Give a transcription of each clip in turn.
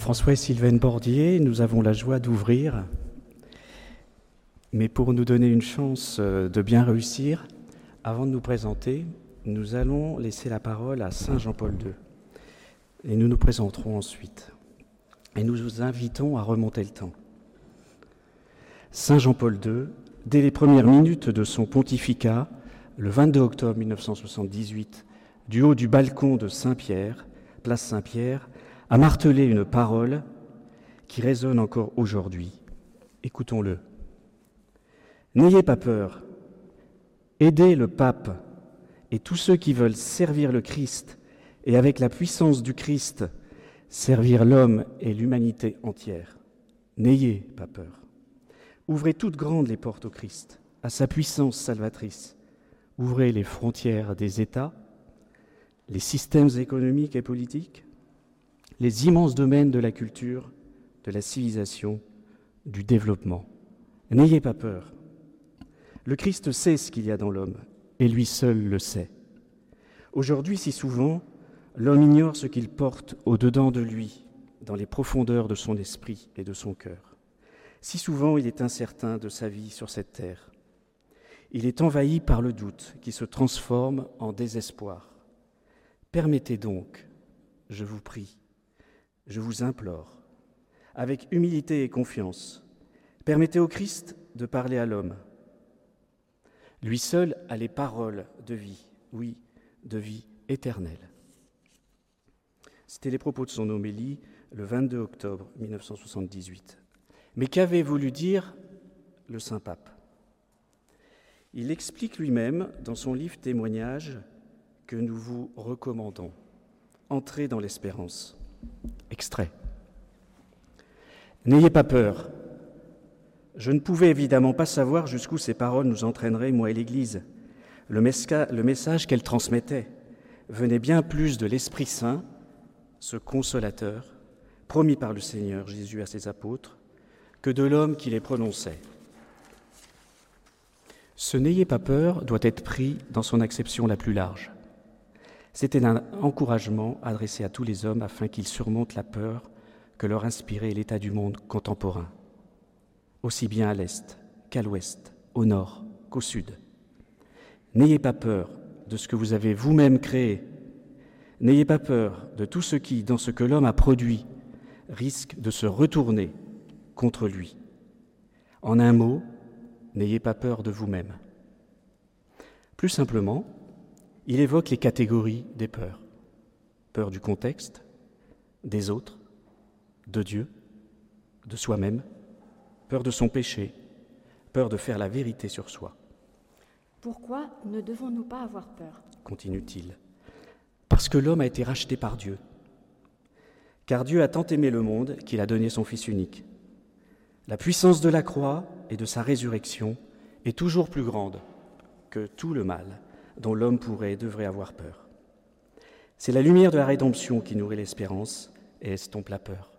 François et Sylvaine Bordier, nous avons la joie d'ouvrir, mais pour nous donner une chance euh, de bien réussir, avant de nous présenter, nous allons laisser la parole à Saint Jean-Paul II, et nous nous présenterons ensuite. Et nous vous invitons à remonter le temps. Saint Jean-Paul II, dès les premières minutes de son pontificat, le 22 octobre 1978, du haut du balcon de Saint-Pierre, place Saint-Pierre, a martelé une parole qui résonne encore aujourd'hui. Écoutons-le. N'ayez pas peur. Aidez le pape et tous ceux qui veulent servir le Christ et avec la puissance du Christ servir l'homme et l'humanité entière. N'ayez pas peur. Ouvrez toutes grandes les portes au Christ, à sa puissance salvatrice. Ouvrez les frontières des États, les systèmes économiques et politiques, les immenses domaines de la culture, de la civilisation, du développement. N'ayez pas peur. Le Christ sait ce qu'il y a dans l'homme, et lui seul le sait. Aujourd'hui, si souvent, l'homme ignore ce qu'il porte au-dedans de lui, dans les profondeurs de son esprit et de son cœur. Si souvent, il est incertain de sa vie sur cette terre. Il est envahi par le doute qui se transforme en désespoir. Permettez donc, je vous prie, je vous implore, avec humilité et confiance, permettez au Christ de parler à l'homme. Lui seul a les paroles de vie, oui, de vie éternelle. C'était les propos de son homélie le 22 octobre 1978. Mais qu'avait voulu dire le Saint-Pape Il explique lui-même dans son livre Témoignage que nous vous recommandons. Entrez dans l'espérance. Extrait. N'ayez pas peur. Je ne pouvais évidemment pas savoir jusqu'où ces paroles nous entraîneraient, moi et l'Église. Le, le message qu'elles transmettaient venait bien plus de l'Esprit Saint, ce consolateur, promis par le Seigneur Jésus à ses apôtres, que de l'homme qui les prononçait. Ce n'ayez pas peur doit être pris dans son acception la plus large. C'était un encouragement adressé à tous les hommes afin qu'ils surmontent la peur que leur inspirait l'état du monde contemporain, aussi bien à l'est qu'à l'ouest, au nord qu'au sud. N'ayez pas peur de ce que vous avez vous-même créé. N'ayez pas peur de tout ce qui, dans ce que l'homme a produit, risque de se retourner contre lui. En un mot, n'ayez pas peur de vous-même. Plus simplement, il évoque les catégories des peurs. Peur du contexte, des autres, de Dieu, de soi-même, peur de son péché, peur de faire la vérité sur soi. Pourquoi ne devons-nous pas avoir peur? Continue-t-il. Parce que l'homme a été racheté par Dieu. Car Dieu a tant aimé le monde qu'il a donné son Fils unique. La puissance de la croix et de sa résurrection est toujours plus grande que tout le mal dont l'homme pourrait et devrait avoir peur. C'est la lumière de la rédemption qui nourrit l'espérance et estompe la peur?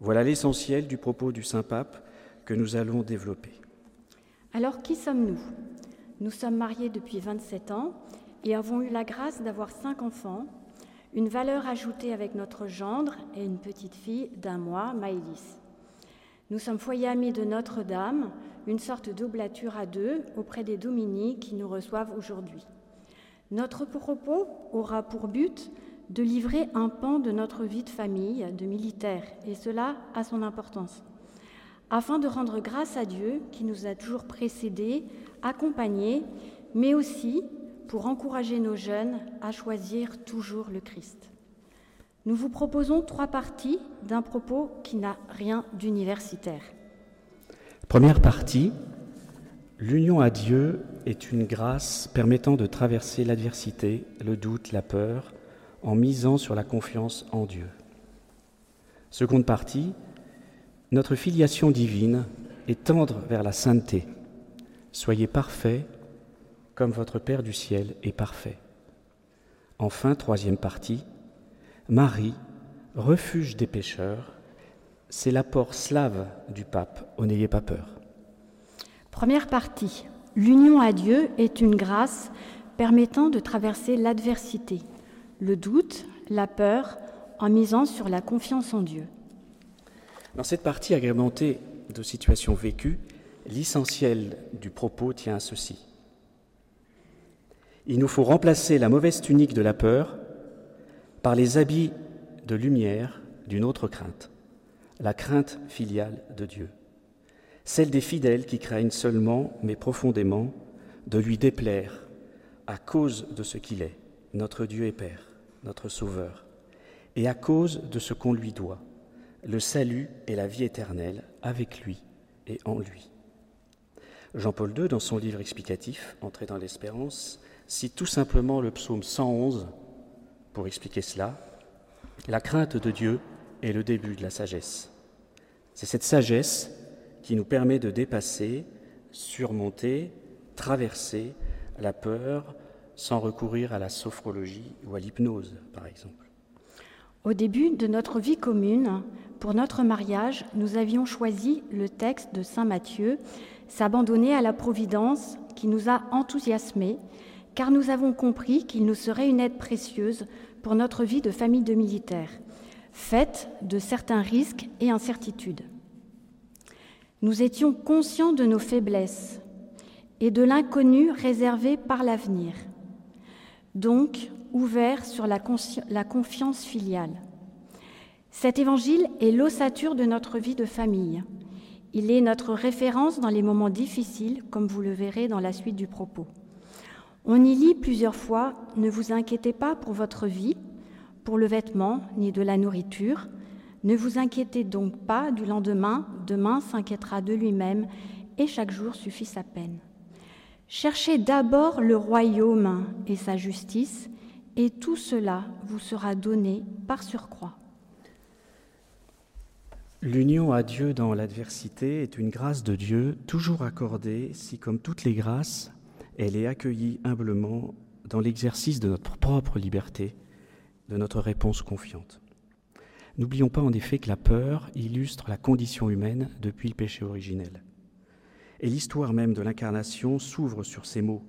Voilà l'essentiel du propos du Saint-Pape que nous allons développer. Alors qui sommes-nous? Nous sommes mariés depuis 27 ans et avons eu la grâce d'avoir cinq enfants, une valeur ajoutée avec notre gendre et une petite fille d'un mois, Maëlys. Nous sommes foyers amis de Notre-Dame, une sorte d'oblature à deux auprès des Dominiques qui nous reçoivent aujourd'hui. Notre propos aura pour but de livrer un pan de notre vie de famille, de militaire, et cela a son importance, afin de rendre grâce à Dieu qui nous a toujours précédés, accompagnés, mais aussi pour encourager nos jeunes à choisir toujours le Christ. Nous vous proposons trois parties d'un propos qui n'a rien d'universitaire. Première partie, l'union à Dieu est une grâce permettant de traverser l'adversité, le doute, la peur, en misant sur la confiance en Dieu. Seconde partie, notre filiation divine est tendre vers la sainteté. Soyez parfaits comme votre Père du ciel est parfait. Enfin, troisième partie, Marie, refuge des pécheurs, c'est l'apport slave du pape, au n'ayez pas peur. Première partie. L'union à Dieu est une grâce permettant de traverser l'adversité, le doute, la peur, en misant sur la confiance en Dieu. Dans cette partie agrémentée de situations vécues, l'essentiel du propos tient à ceci. Il nous faut remplacer la mauvaise tunique de la peur par les habits de lumière d'une autre crainte, la crainte filiale de Dieu, celle des fidèles qui craignent seulement, mais profondément, de lui déplaire à cause de ce qu'il est, notre Dieu et Père, notre Sauveur, et à cause de ce qu'on lui doit, le salut et la vie éternelle avec lui et en lui. Jean-Paul II, dans son livre explicatif, Entrée dans l'espérance, cite tout simplement le psaume 111 pour expliquer cela. La crainte de Dieu est le début de la sagesse. C'est cette sagesse qui nous permet de dépasser, surmonter, traverser la peur sans recourir à la sophrologie ou à l'hypnose, par exemple. Au début de notre vie commune, pour notre mariage, nous avions choisi le texte de Saint Matthieu, S'abandonner à la Providence, qui nous a enthousiasmés, car nous avons compris qu'il nous serait une aide précieuse pour notre vie de famille de militaires, faite de certains risques et incertitudes. Nous étions conscients de nos faiblesses et de l'inconnu réservé par l'avenir, donc ouverts sur la, la confiance filiale. Cet évangile est l'ossature de notre vie de famille. Il est notre référence dans les moments difficiles, comme vous le verrez dans la suite du propos. On y lit plusieurs fois Ne vous inquiétez pas pour votre vie, pour le vêtement, ni de la nourriture, ne vous inquiétez donc pas du lendemain, demain s'inquiétera de lui-même, et chaque jour suffit sa peine. Cherchez d'abord le royaume et sa justice, et tout cela vous sera donné par surcroît. L'union à Dieu dans l'adversité est une grâce de Dieu toujours accordée si, comme toutes les grâces, elle est accueillie humblement dans l'exercice de notre propre liberté, de notre réponse confiante. N'oublions pas en effet que la peur illustre la condition humaine depuis le péché originel. Et l'histoire même de l'incarnation s'ouvre sur ces mots.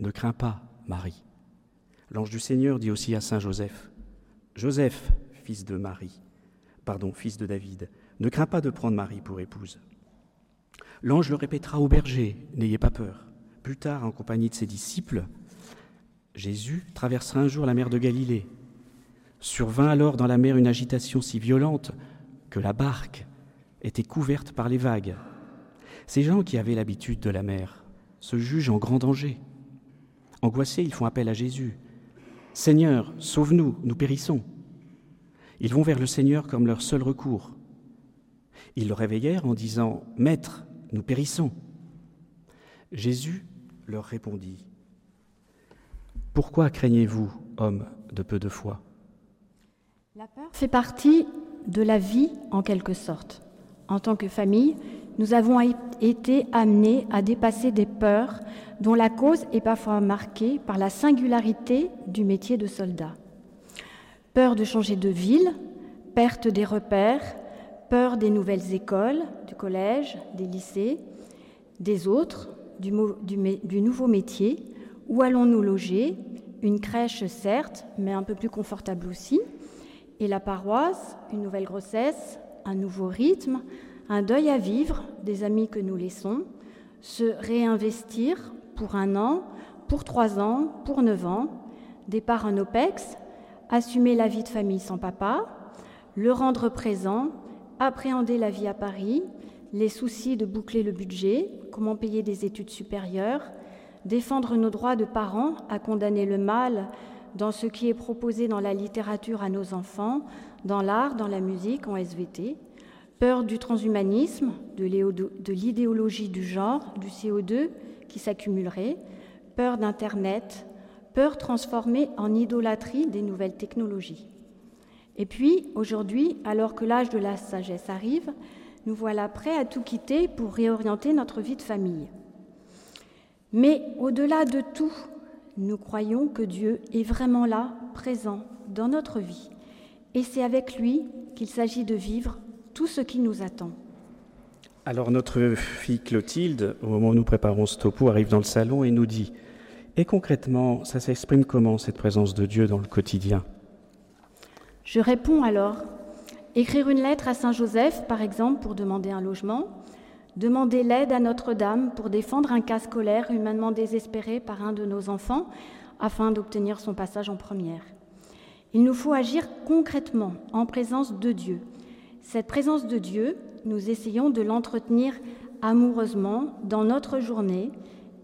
Ne crains pas, Marie. L'ange du Seigneur dit aussi à Saint Joseph, Joseph, fils de Marie, pardon, fils de David, ne crains pas de prendre Marie pour épouse. L'ange le répétera au berger, n'ayez pas peur. Plus tard, en compagnie de ses disciples, Jésus traversera un jour la mer de Galilée Survint alors dans la mer une agitation si violente que la barque était couverte par les vagues. Ces gens qui avaient l'habitude de la mer se jugent en grand danger. Angoissés, ils font appel à Jésus. Seigneur, sauve-nous, nous périssons. Ils vont vers le Seigneur comme leur seul recours. Ils le réveillèrent en disant, Maître, nous périssons. Jésus leur répondit, Pourquoi craignez-vous, hommes de peu de foi? La peur fait partie de la vie en quelque sorte. En tant que famille, nous avons été amenés à dépasser des peurs dont la cause est parfois marquée par la singularité du métier de soldat. Peur de changer de ville, perte des repères, peur des nouvelles écoles, du collège, des lycées, des autres, du, nouveau métier, où allons-nous loger? Une crèche certes, mais un peu plus confortable aussi, et la paroisse, une nouvelle grossesse, un nouveau rythme, un deuil à vivre des amis que nous laissons, se réinvestir pour un an, pour trois ans, pour neuf ans, départ en OPEX, assumer la vie de famille sans papa, le rendre présent, appréhender la vie à Paris, les soucis de boucler le budget, comment payer des études supérieures, défendre nos droits de parents à condamner le mal dans ce qui est proposé dans la littérature à nos enfants, dans l'art, dans la musique, en SVT, peur du transhumanisme, de l'idéologie du genre, du CO2 qui s'accumulerait, peur d'Internet, peur transformée en idolâtrie des nouvelles technologies. Et puis, aujourd'hui, alors que l'âge de la sagesse arrive, nous voilà prêts à tout quitter pour réorienter notre vie de famille. Mais au-delà de tout, nous croyons que Dieu est vraiment là, présent dans notre vie. Et c'est avec lui qu'il s'agit de vivre tout ce qui nous attend. Alors notre fille Clotilde, au moment où nous préparons ce topo, arrive dans le salon et nous dit, et concrètement, ça s'exprime comment cette présence de Dieu dans le quotidien? Je réponds alors Écrire une lettre à Saint Joseph, par exemple, pour demander un logement, demander l'aide à Notre-Dame pour défendre un cas scolaire humainement désespéré par un de nos enfants afin d'obtenir son passage en première. Il nous faut agir concrètement en présence de Dieu. Cette présence de Dieu, nous essayons de l'entretenir amoureusement dans notre journée,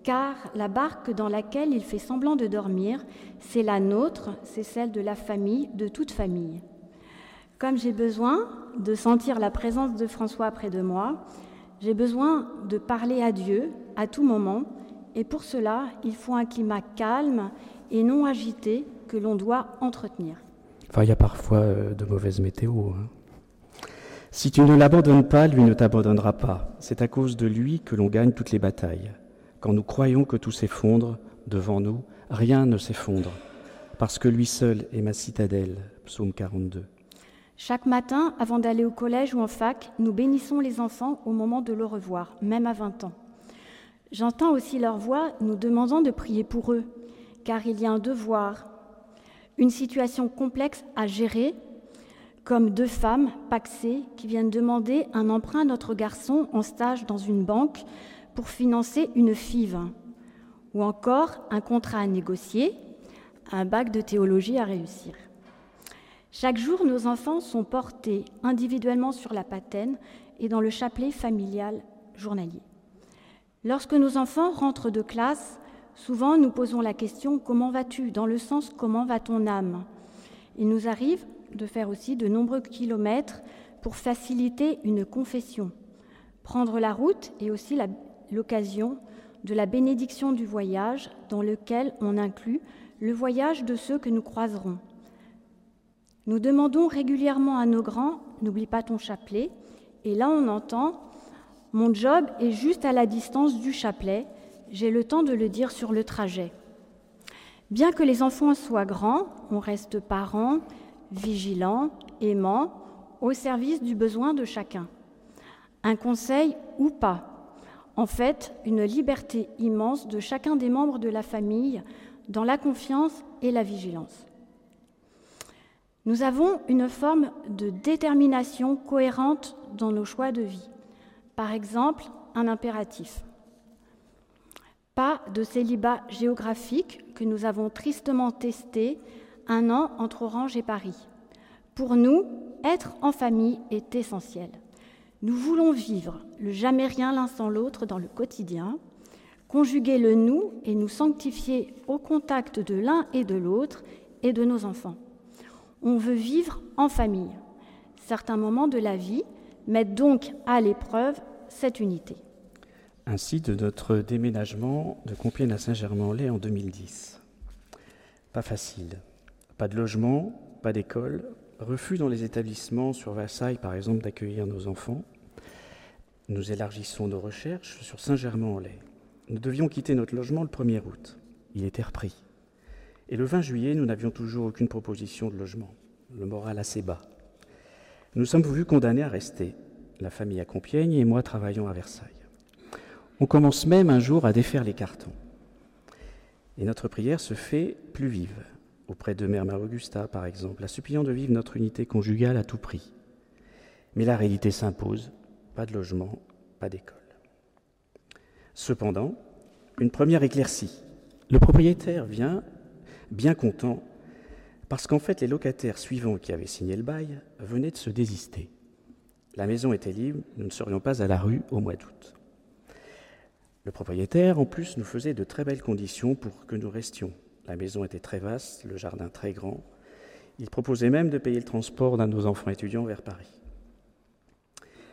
car la barque dans laquelle il fait semblant de dormir, c'est la nôtre, c'est celle de la famille, de toute famille. Comme j'ai besoin de sentir la présence de François près de moi, j'ai besoin de parler à Dieu à tout moment, et pour cela, il faut un climat calme et non agité que l'on doit entretenir. Enfin, il y a parfois euh, de mauvaises météos. Hein. Si tu ne l'abandonnes pas, lui ne t'abandonnera pas. C'est à cause de lui que l'on gagne toutes les batailles. Quand nous croyons que tout s'effondre devant nous, rien ne s'effondre, parce que lui seul est ma citadelle. Psaume 42. Chaque matin, avant d'aller au collège ou en fac, nous bénissons les enfants au moment de le revoir, même à 20 ans. J'entends aussi leur voix nous demandant de prier pour eux, car il y a un devoir, une situation complexe à gérer, comme deux femmes paxées qui viennent demander un emprunt à notre garçon en stage dans une banque pour financer une FIV, ou encore un contrat à négocier, un bac de théologie à réussir. Chaque jour, nos enfants sont portés individuellement sur la patène et dans le chapelet familial journalier. Lorsque nos enfants rentrent de classe, souvent nous posons la question Comment vas-tu? Dans le sens Comment va ton âme? Il nous arrive de faire aussi de nombreux kilomètres pour faciliter une confession. Prendre la route est aussi l'occasion de la bénédiction du voyage dans lequel on inclut le voyage de ceux que nous croiserons. Nous demandons régulièrement à nos grands, n'oublie pas ton chapelet, et là on entend, mon job est juste à la distance du chapelet, j'ai le temps de le dire sur le trajet. Bien que les enfants soient grands, on reste parents, vigilants, aimants, au service du besoin de chacun. Un conseil ou pas? En fait, une liberté immense de chacun des membres de la famille dans la confiance et la vigilance. Nous avons une forme de détermination cohérente dans nos choix de vie. Par exemple, un impératif. Pas de célibat géographique que nous avons tristement testé un an entre Orange et Paris. Pour nous, être en famille est essentiel. Nous voulons vivre le jamais rien l'un sans l'autre dans le quotidien, conjuguer le nous et nous sanctifier au contact de l'un et de l'autre et de nos enfants. On veut vivre en famille. Certains moments de la vie mettent donc à l'épreuve cette unité. Ainsi de notre déménagement de Compiègne à Saint-Germain-en-Laye en 2010. Pas facile. Pas de logement, pas d'école, refus dans les établissements sur Versailles, par exemple, d'accueillir nos enfants. Nous élargissons nos recherches sur Saint-Germain-en-Laye. Nous devions quitter notre logement le 1er août. Il était repris. Et le 20 juillet, nous n'avions toujours aucune proposition de logement, le moral assez bas. Nous sommes voulus condamnés à rester, la famille à Compiègne et moi travaillons à Versailles. On commence même un jour à défaire les cartons. Et notre prière se fait plus vive, auprès de Mère Mère Augusta par exemple, la suppliant de vivre notre unité conjugale à tout prix. Mais la réalité s'impose, pas de logement, pas d'école. Cependant, une première éclaircie. Le propriétaire vient bien content, parce qu'en fait les locataires suivants qui avaient signé le bail venaient de se désister. La maison était libre, nous ne serions pas à la rue au mois d'août. Le propriétaire, en plus, nous faisait de très belles conditions pour que nous restions. La maison était très vaste, le jardin très grand. Il proposait même de payer le transport d'un de nos enfants étudiants vers Paris.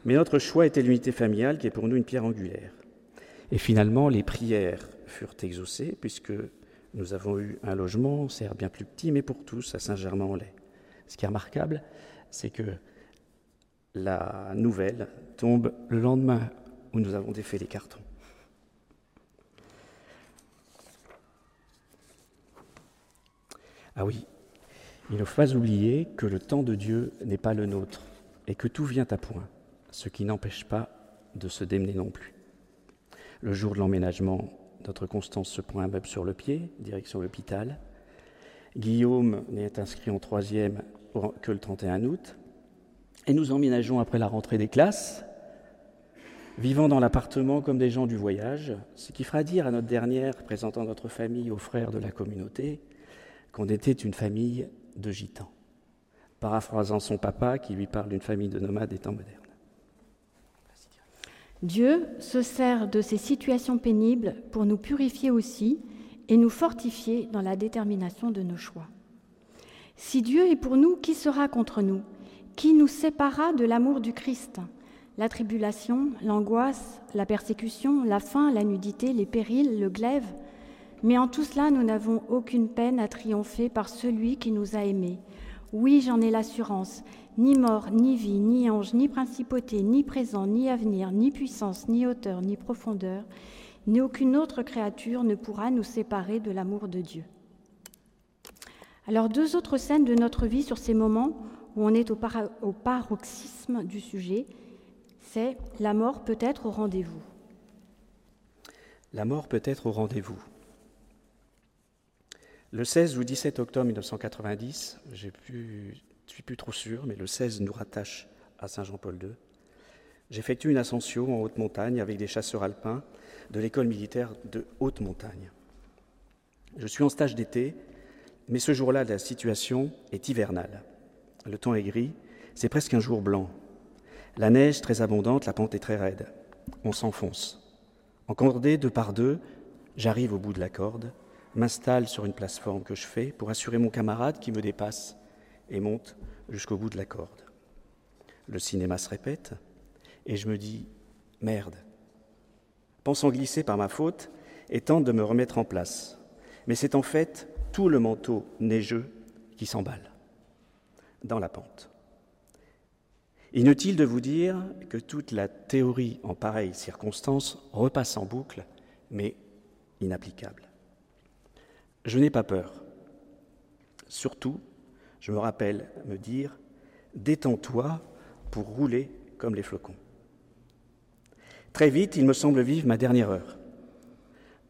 Mais notre choix était l'unité familiale qui est pour nous une pierre angulaire. Et finalement, les prières furent exaucées puisque nous avons eu un logement, certes bien plus petit, mais pour tous, à Saint-Germain-en-Laye. Ce qui est remarquable, c'est que la nouvelle tombe le lendemain où nous avons défait les cartons. Ah oui, il ne faut pas oublier que le temps de Dieu n'est pas le nôtre et que tout vient à point, ce qui n'empêche pas de se démener non plus. Le jour de l'emménagement, notre Constance se prend un meuble sur le pied, direction l'hôpital. Guillaume est inscrit en troisième que le 31 août. Et nous emménageons après la rentrée des classes, vivant dans l'appartement comme des gens du voyage, ce qui fera dire à notre dernière, présentant notre famille aux frères de la communauté, qu'on était une famille de gitans, paraphrasant son papa qui lui parle d'une famille de nomades des temps modernes. Dieu se sert de ces situations pénibles pour nous purifier aussi et nous fortifier dans la détermination de nos choix. Si Dieu est pour nous, qui sera contre nous? Qui nous séparera de l'amour du Christ? La tribulation, l'angoisse, la persécution, la faim, la nudité, les périls, le glaive? Mais en tout cela, nous n'avons aucune peine à triompher par celui qui nous a aimés. Oui, j'en ai l'assurance. Ni mort, ni vie, ni ange, ni principauté, ni présent, ni avenir, ni puissance, ni hauteur, ni profondeur, ni aucune autre créature ne pourra nous séparer de l'amour de Dieu. Alors deux autres scènes de notre vie sur ces moments où on est au, au paroxysme du sujet, c'est la mort peut être au rendez-vous. La mort peut être au rendez-vous. Le 16 ou 17 octobre 1990, je ne suis plus trop sûr, mais le 16 nous rattache à Saint-Jean-Paul II. J'effectue une ascension en haute montagne avec des chasseurs alpins de l'école militaire de haute montagne. Je suis en stage d'été mais ce jour-là, la situation est hivernale. Le temps est gris, c'est presque un jour blanc. La neige très abondante, la pente est très raide. On s'enfonce. Encordé deux par deux, j'arrive au bout de la corde, m'installe sur une plateforme que je fais pour assurer mon camarade qui me dépasse et monte jusqu'au bout de la corde. Le cinéma se répète et je me dis merde. Pensant glisser par ma faute et tente de me remettre en place. Mais c'est en fait tout le manteau neigeux qui s'emballe dans la pente. Inutile de vous dire que toute la théorie en pareille circonstance repasse en boucle, mais inapplicable. Je n'ai pas peur. Surtout, je me rappelle me dire Détends-toi pour rouler comme les flocons. Très vite, il me semble vivre ma dernière heure.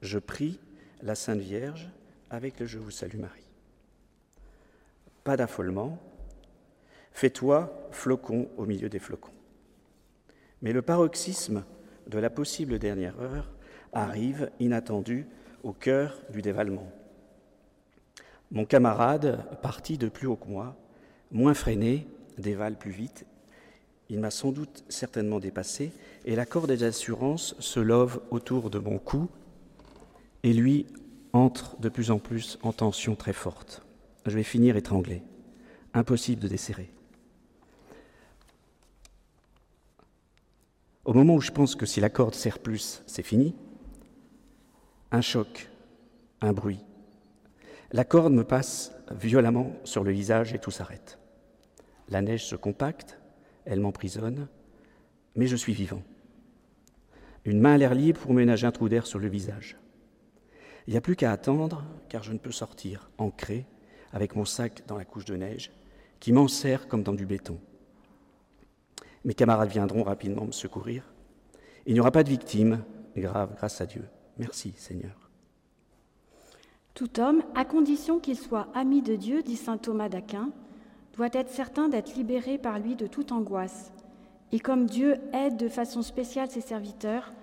Je prie la Sainte Vierge avec le Je vous salue Marie. Pas d'affolement, fais-toi flocon au milieu des flocons. Mais le paroxysme de la possible dernière heure arrive inattendu au cœur du dévalement. Mon camarade, parti de plus haut que moi, moins freiné, dévale plus vite. Il m'a sans doute certainement dépassé, et la corde des assurances se love autour de mon cou, et lui entre de plus en plus en tension très forte. Je vais finir étranglé. Impossible de desserrer. Au moment où je pense que si la corde serre plus, c'est fini, un choc, un bruit. La corde me passe violemment sur le visage et tout s'arrête. La neige se compacte, elle m'emprisonne, mais je suis vivant. Une main à l'air libre pour ménager un trou d'air sur le visage. Il n'y a plus qu'à attendre, car je ne peux sortir, ancré, avec mon sac dans la couche de neige, qui m'enserre comme dans du béton. Mes camarades viendront rapidement me secourir. Il n'y aura pas de victimes grave, grâce à Dieu. Merci, Seigneur. Tout homme, à condition qu'il soit ami de Dieu, dit saint Thomas d'Aquin, doit être certain d'être libéré par lui de toute angoisse. Et comme Dieu aide de façon spéciale ses serviteurs,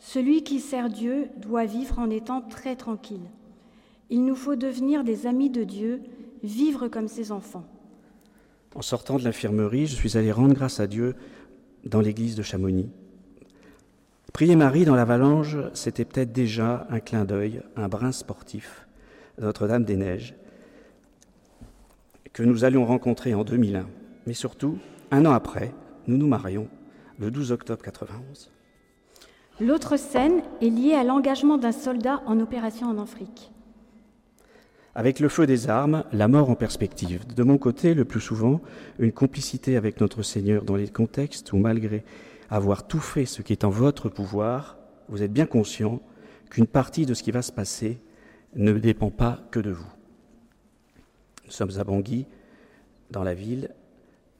celui qui sert Dieu doit vivre en étant très tranquille. Il nous faut devenir des amis de Dieu, vivre comme ses enfants. En sortant de l'infirmerie, je suis allé rendre grâce à Dieu dans l'église de Chamonix. Prier Marie dans l'avalanche, c'était peut-être déjà un clin d'œil, un brin sportif Notre-Dame des Neiges, que nous allions rencontrer en 2001. Mais surtout, un an après, nous nous marions, le 12 octobre 91. L'autre scène est liée à l'engagement d'un soldat en opération en Afrique. Avec le feu des armes, la mort en perspective. De mon côté, le plus souvent, une complicité avec notre Seigneur dans les contextes où, malgré avoir tout fait ce qui est en votre pouvoir, vous êtes bien conscient qu'une partie de ce qui va se passer ne dépend pas que de vous. Nous sommes à Bangui, dans la ville.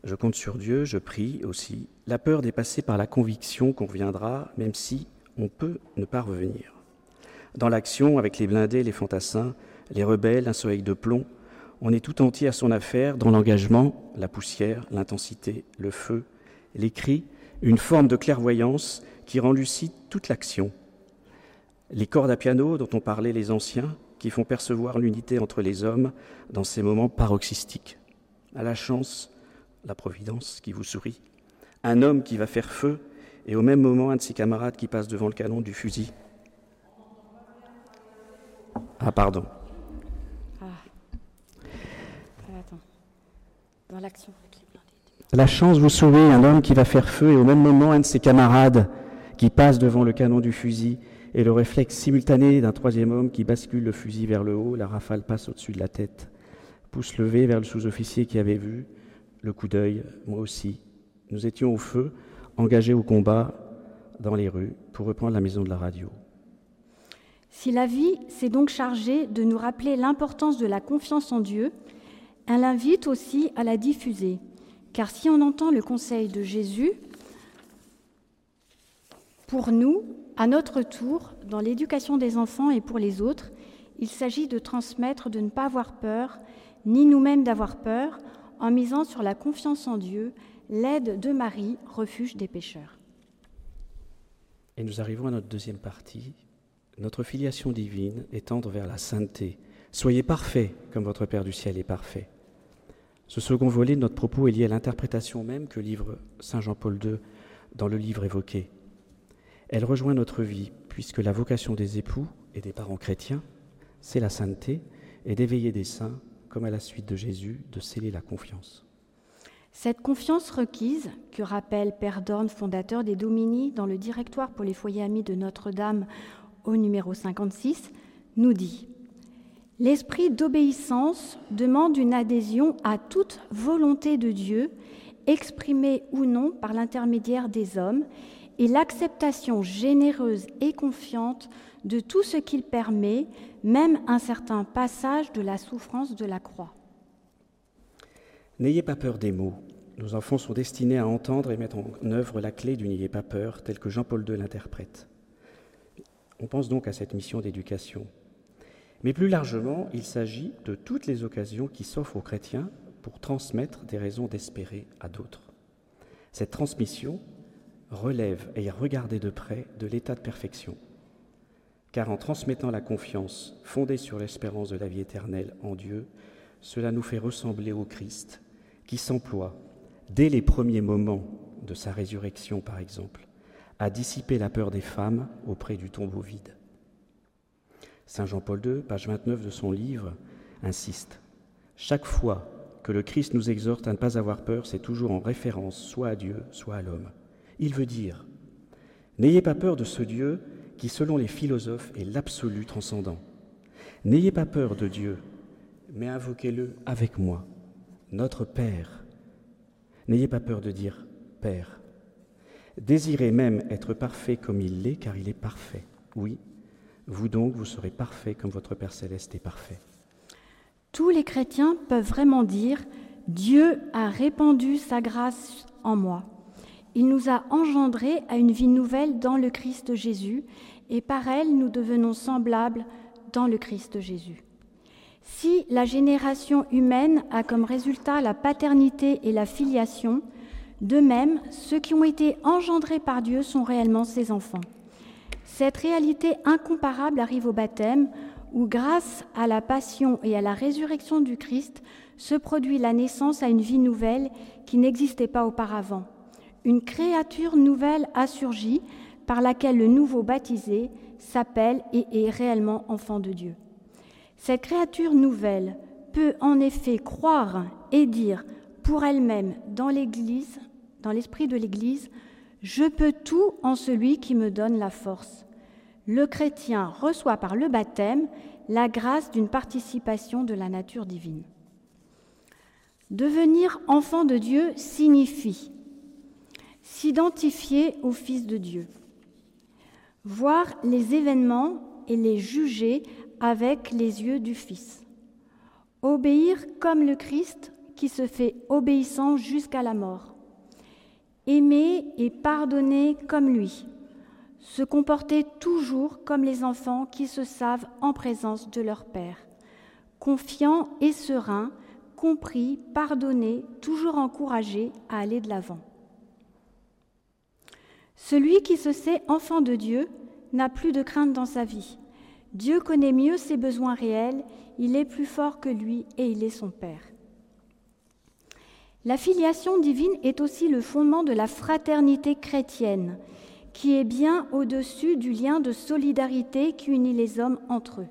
Je compte sur Dieu, je prie aussi la peur dépassée par la conviction qu'on reviendra, même si on peut ne pas revenir. Dans l'action, avec les blindés, les fantassins, les rebelles, un soleil de plomb, On est tout entier à son affaire dans l'engagement, la poussière, l'intensité, le feu, les cris, une forme de clairvoyance qui rend lucide toute l'action. Les cordes à piano dont ont parlé les anciens, qui font percevoir l'unité entre les hommes dans ces moments paroxystiques. À la chance, la providence qui vous sourit, un homme qui va faire feu et au même moment un de ses camarades qui passe devant le canon du fusil. Ah, pardon. Ah. Attends. Dans l'action. La chance vous sourit, un homme qui va faire feu et au même moment un de ses camarades qui passe devant le canon du fusil et le réflexe simultané d'un troisième homme qui bascule le fusil vers le haut, la rafale passe au-dessus de la tête, pouce levé vers le sous-officier qui avait vu, le coup d'œil, moi aussi. Nous étions au feu, engagés au combat dans les rues pour reprendre la maison de la radio. Si la vie s'est donc chargée de nous rappeler l'importance de la confiance en Dieu, elle invite aussi à la diffuser. Car si on entend le conseil de Jésus, pour nous, à notre tour, dans l'éducation des enfants et pour les autres, il s'agit de transmettre de ne pas avoir peur, ni nous-mêmes d'avoir peur, en misant sur la confiance en Dieu, l'aide de Marie, refuge des pécheurs. Et nous arrivons à notre deuxième partie. Notre filiation divine est tendre vers la sainteté. Soyez parfaits comme votre Père du ciel est parfait. Ce second volet de notre propos est lié à l'interprétation même que livre Saint Jean-Paul II dans le livre évoqué. Elle rejoint notre vie, puisque la vocation des époux et des parents chrétiens, c'est la sainteté et d'éveiller des saints, comme à la suite de Jésus, de sceller la confiance. Cette confiance requise, que rappelle Père Dorn, fondateur des Domini, dans le directoire pour les foyers amis de Notre-Dame au numéro 56, nous dit L'esprit d'obéissance demande une adhésion à toute volonté de Dieu, exprimée ou non par l'intermédiaire des hommes, et l'acceptation généreuse et confiante de tout ce qu'il permet, même un certain passage de la souffrance de la croix. N'ayez pas peur des mots. Nos enfants sont destinés à entendre et mettre en œuvre la clé du N'ayez pas peur, tel que Jean-Paul II l'interprète. On pense donc à cette mission d'éducation. Mais plus largement, il s'agit de toutes les occasions qui s'offrent aux chrétiens pour transmettre des raisons d'espérer à d'autres. Cette transmission, relève et regarder de près de l'état de perfection. Car en transmettant la confiance fondée sur l'espérance de la vie éternelle en Dieu, cela nous fait ressembler au Christ qui s'emploie, dès les premiers moments de sa résurrection par exemple, à dissiper la peur des femmes auprès du tombeau vide. Saint Jean-Paul II, page 29 de son livre, insiste. Chaque fois que le Christ nous exhorte à ne pas avoir peur, c'est toujours en référence soit à Dieu, soit à l'homme. Il veut dire, n'ayez pas peur de ce Dieu qui, selon les philosophes, est l'absolu transcendant. N'ayez pas peur de Dieu, mais invoquez-le avec moi, notre Père. N'ayez pas peur de dire Père. Désirez même être parfait comme il l'est, car il est parfait. Oui, vous donc, vous serez parfait comme votre Père céleste est parfait. Tous les chrétiens peuvent vraiment dire Dieu a répandu sa grâce en moi. Il nous a engendrés à une vie nouvelle dans le Christ Jésus, et par elle nous devenons semblables dans le Christ Jésus. Si la génération humaine a comme résultat la paternité et la filiation, de même, ceux qui ont été engendrés par Dieu sont réellement ses enfants. Cette réalité incomparable arrive au baptême, où grâce à la passion et à la résurrection du Christ se produit la naissance à une vie nouvelle qui n'existait pas auparavant une créature nouvelle a surgi par laquelle le nouveau baptisé s'appelle et est réellement enfant de Dieu. Cette créature nouvelle peut en effet croire et dire pour elle-même dans l'Église, dans l'esprit de l'Église, je peux tout en celui qui me donne la force. Le chrétien reçoit par le baptême la grâce d'une participation de la nature divine. Devenir enfant de Dieu signifie s'identifier au Fils de Dieu, voir les événements et les juger avec les yeux du Fils, obéir comme le Christ qui se fait obéissant jusqu'à la mort, aimer et pardonner comme lui, se comporter toujours comme les enfants qui se savent en présence de leur Père, confiant et serein, compris, pardonné, toujours encouragé à aller de l'avant. Celui qui se sait enfant de Dieu n'a plus de crainte dans sa vie. Dieu connaît mieux ses besoins réels, il est plus fort que lui et il est son Père. La filiation divine est aussi le fondement de la fraternité chrétienne, qui est bien au-dessus du lien de solidarité qui unit les hommes entre eux.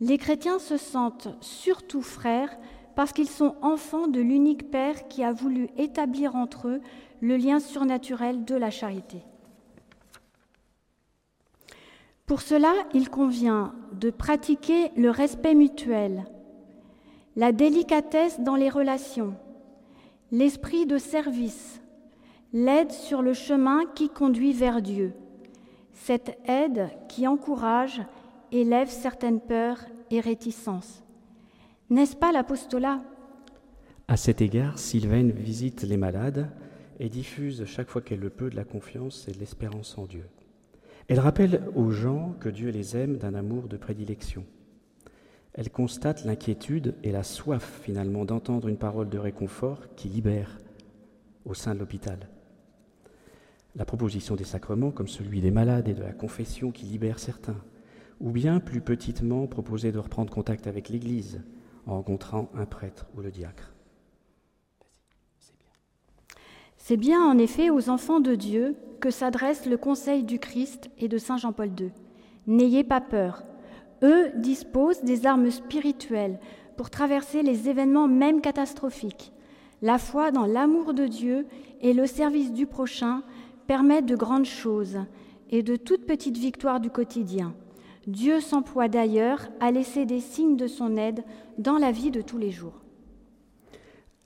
Les chrétiens se sentent surtout frères parce qu'ils sont enfants de l'unique Père qui a voulu établir entre eux le lien surnaturel de la charité. Pour cela, il convient de pratiquer le respect mutuel, la délicatesse dans les relations, l'esprit de service, l'aide sur le chemin qui conduit vers Dieu, cette aide qui encourage, élève certaines peurs et réticences. N'est-ce pas l'apostolat? À cet égard, Sylvaine visite les malades et diffuse chaque fois qu'elle le peut de la confiance et de l'espérance en Dieu. Elle rappelle aux gens que Dieu les aime d'un amour de prédilection. Elle constate l'inquiétude et la soif finalement d'entendre une parole de réconfort qui libère au sein de l'hôpital. La proposition des sacrements, comme celui des malades et de la confession qui libère certains, ou bien plus petitement proposer de reprendre contact avec l'Église en rencontrant un prêtre ou le diacre. C'est bien en effet aux enfants de Dieu que s'adresse le conseil du Christ et de Saint Jean-Paul II. N'ayez pas peur. Eux disposent des armes spirituelles pour traverser les événements même catastrophiques. La foi dans l'amour de Dieu et le service du prochain permettent de grandes choses et de toutes petites victoires du quotidien. Dieu s'emploie d'ailleurs à laisser des signes de son aide dans la vie de tous les jours.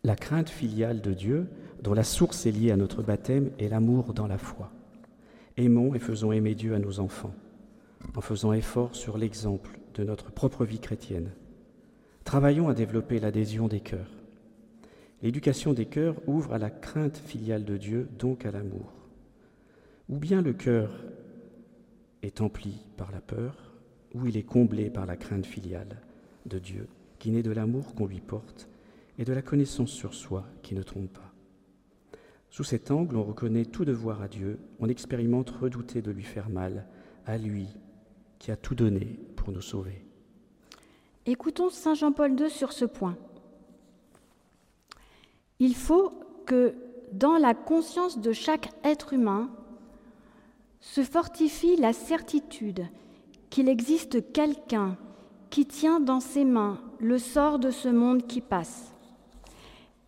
La crainte filiale de Dieu dont la source est liée à notre baptême, est l'amour dans la foi. Aimons et faisons aimer Dieu à nos enfants, en faisant effort sur l'exemple de notre propre vie chrétienne. Travaillons à développer l'adhésion des cœurs. L'éducation des cœurs ouvre à la crainte filiale de Dieu, donc à l'amour. Ou bien le cœur est empli par la peur, ou il est comblé par la crainte filiale de Dieu, qui naît de l'amour qu'on lui porte et de la connaissance sur soi qui ne trompe pas. Sous cet angle, on reconnaît tout devoir à Dieu, on expérimente redouter de lui faire mal, à lui qui a tout donné pour nous sauver. Écoutons Saint Jean-Paul II sur ce point. Il faut que dans la conscience de chaque être humain se fortifie la certitude qu'il existe quelqu'un qui tient dans ses mains le sort de ce monde qui passe,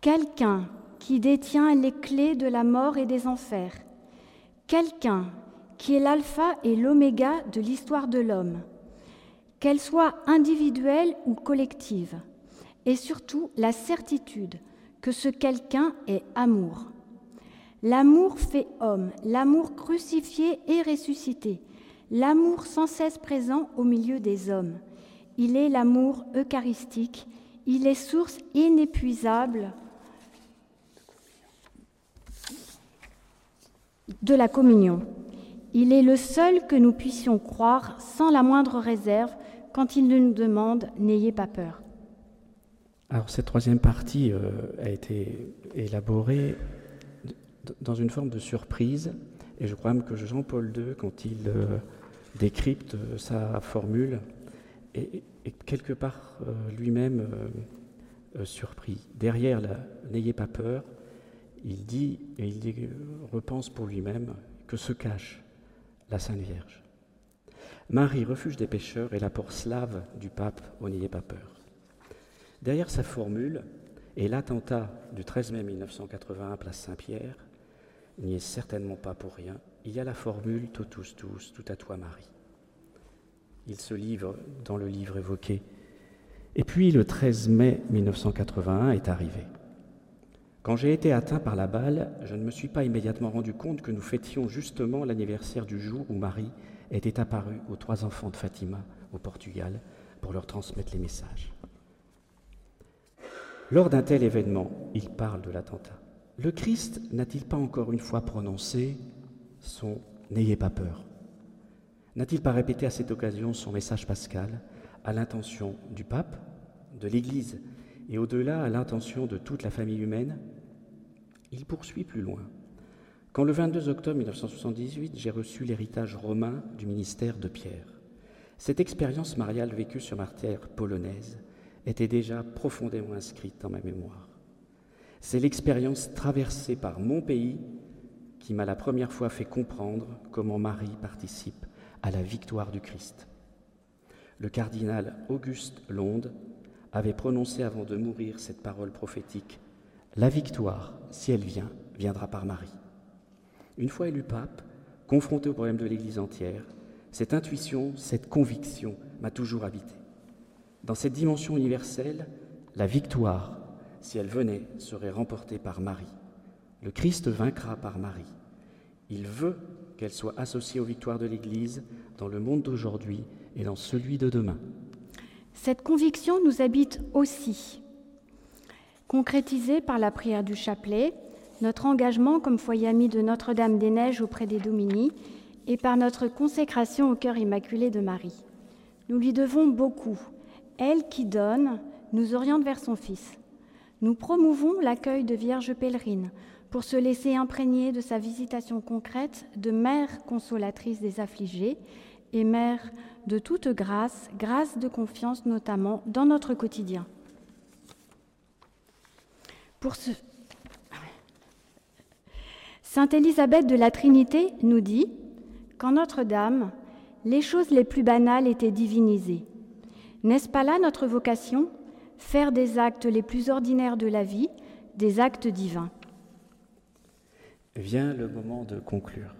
quelqu'un qui détient les clés de la mort et des enfers, quelqu'un qui est l'alpha et l'oméga de l'histoire de l'homme, qu'elle soit individuelle ou collective, et surtout la certitude que ce quelqu'un est amour. L'amour fait homme, l'amour crucifié et ressuscité, l'amour sans cesse présent au milieu des hommes. Il est l'amour eucharistique, il est source inépuisable de la communion. Il est le seul que nous puissions croire sans la moindre réserve quand il nous demande N'ayez pas peur. Alors cette troisième partie euh, a été élaborée dans une forme de surprise, et je crois même que Jean-Paul II, quand il euh, décrypte sa formule, est, quelque part euh, lui-même surpris. Derrière la N'ayez pas peur, il dit, et il repense pour lui-même, que se cache la Sainte Vierge. Marie, refuge des pécheurs, est l'apport slave du pape au N'ayez pas peur. Derrière sa formule, et l'attentat du 13 mai 1981 place Saint-Pierre n'y est certainement pas pour rien. Il y a la formule Totus tous, tout à toi Marie. Il se livre dans le livre évoqué. Et puis le 13 mai 1981 est arrivé. Quand j'ai été atteint par la balle, je ne me suis pas immédiatement rendu compte que nous fêtions justement l'anniversaire du jour où Marie était apparue aux trois enfants de Fatima au Portugal pour leur transmettre les messages. Lors d'un tel événement, il parle de l'attentat. Le Christ n'a-t-il pas encore une fois prononcé son N'ayez pas peur N'a-t-il pas répété à cette occasion son message pascal à l'intention du pape, de l'Église et au-delà à l'intention de toute la famille humaine, il poursuit plus loin. Quand le 22 octobre 1978, j'ai reçu l'héritage romain du ministère de Pierre, cette expérience mariale vécue sur ma terre polonaise était déjà profondément inscrite dans ma mémoire. C'est l'expérience traversée par mon pays qui m'a la première fois fait comprendre comment Marie participe à la victoire du Christ. Le cardinal Auguste Londe avait prononcé avant de mourir cette parole prophétique La victoire, si elle vient, viendra par Marie. Une fois élu pape, confronté au problème de l'Église entière, cette intuition, cette conviction m'a toujours habité. Dans cette dimension universelle, la victoire, si elle venait, serait remportée par Marie. Le Christ vaincra par Marie. Il veut qu'elle soit associée aux victoires de l'Église dans le monde d'aujourd'hui et dans celui de demain. Cette conviction nous habite aussi, concrétisée par la prière du chapelet, notre engagement comme foyer ami de Notre-Dame des Neiges auprès des Dominis et par notre consécration au cœur immaculé de Marie. Nous lui devons beaucoup. Elle qui donne nous oriente vers son Fils. Nous promouvons l'accueil de vierges pèlerines pour se laisser imprégner de sa visitation concrète de mère consolatrice des affligés et mère de toute grâce, grâce de confiance notamment dans notre quotidien. Pour ce... Sainte Élisabeth de la Trinité nous dit qu'en Notre-Dame, les choses les plus banales étaient divinisées. N'est-ce pas là notre vocation? Faire des actes les plus ordinaires de la vie, des actes divins. Vient le moment de conclure.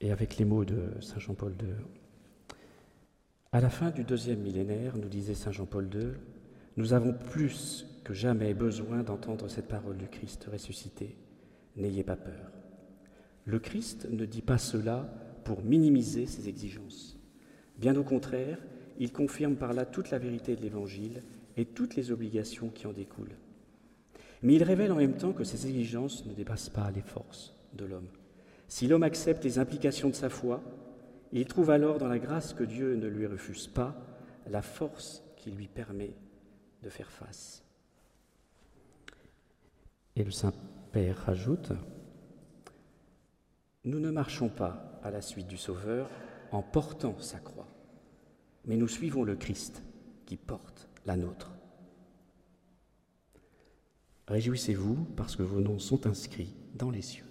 Et avec les mots de Saint Jean-Paul II. À la fin du deuxième millénaire, nous disait Saint Jean-Paul II, nous avons plus que jamais besoin d'entendre cette parole du Christ ressuscité. N'ayez pas peur. Le Christ ne dit pas cela pour minimiser ses exigences. Bien au contraire, il confirme par là toute la vérité de l'Évangile et toutes les obligations qui en découlent. Mais il révèle en même temps que ces exigences ne dépassent pas les forces de l'homme. Si l'homme accepte les implications de sa foi, il trouve alors dans la grâce que Dieu ne lui refuse pas la force qui lui permet de faire face. Et le Saint-Père rajoute, Nous ne marchons pas à la suite du Sauveur en portant sa croix mais nous suivons le Christ qui porte la nôtre. Réjouissez-vous parce que vos noms sont inscrits dans les cieux.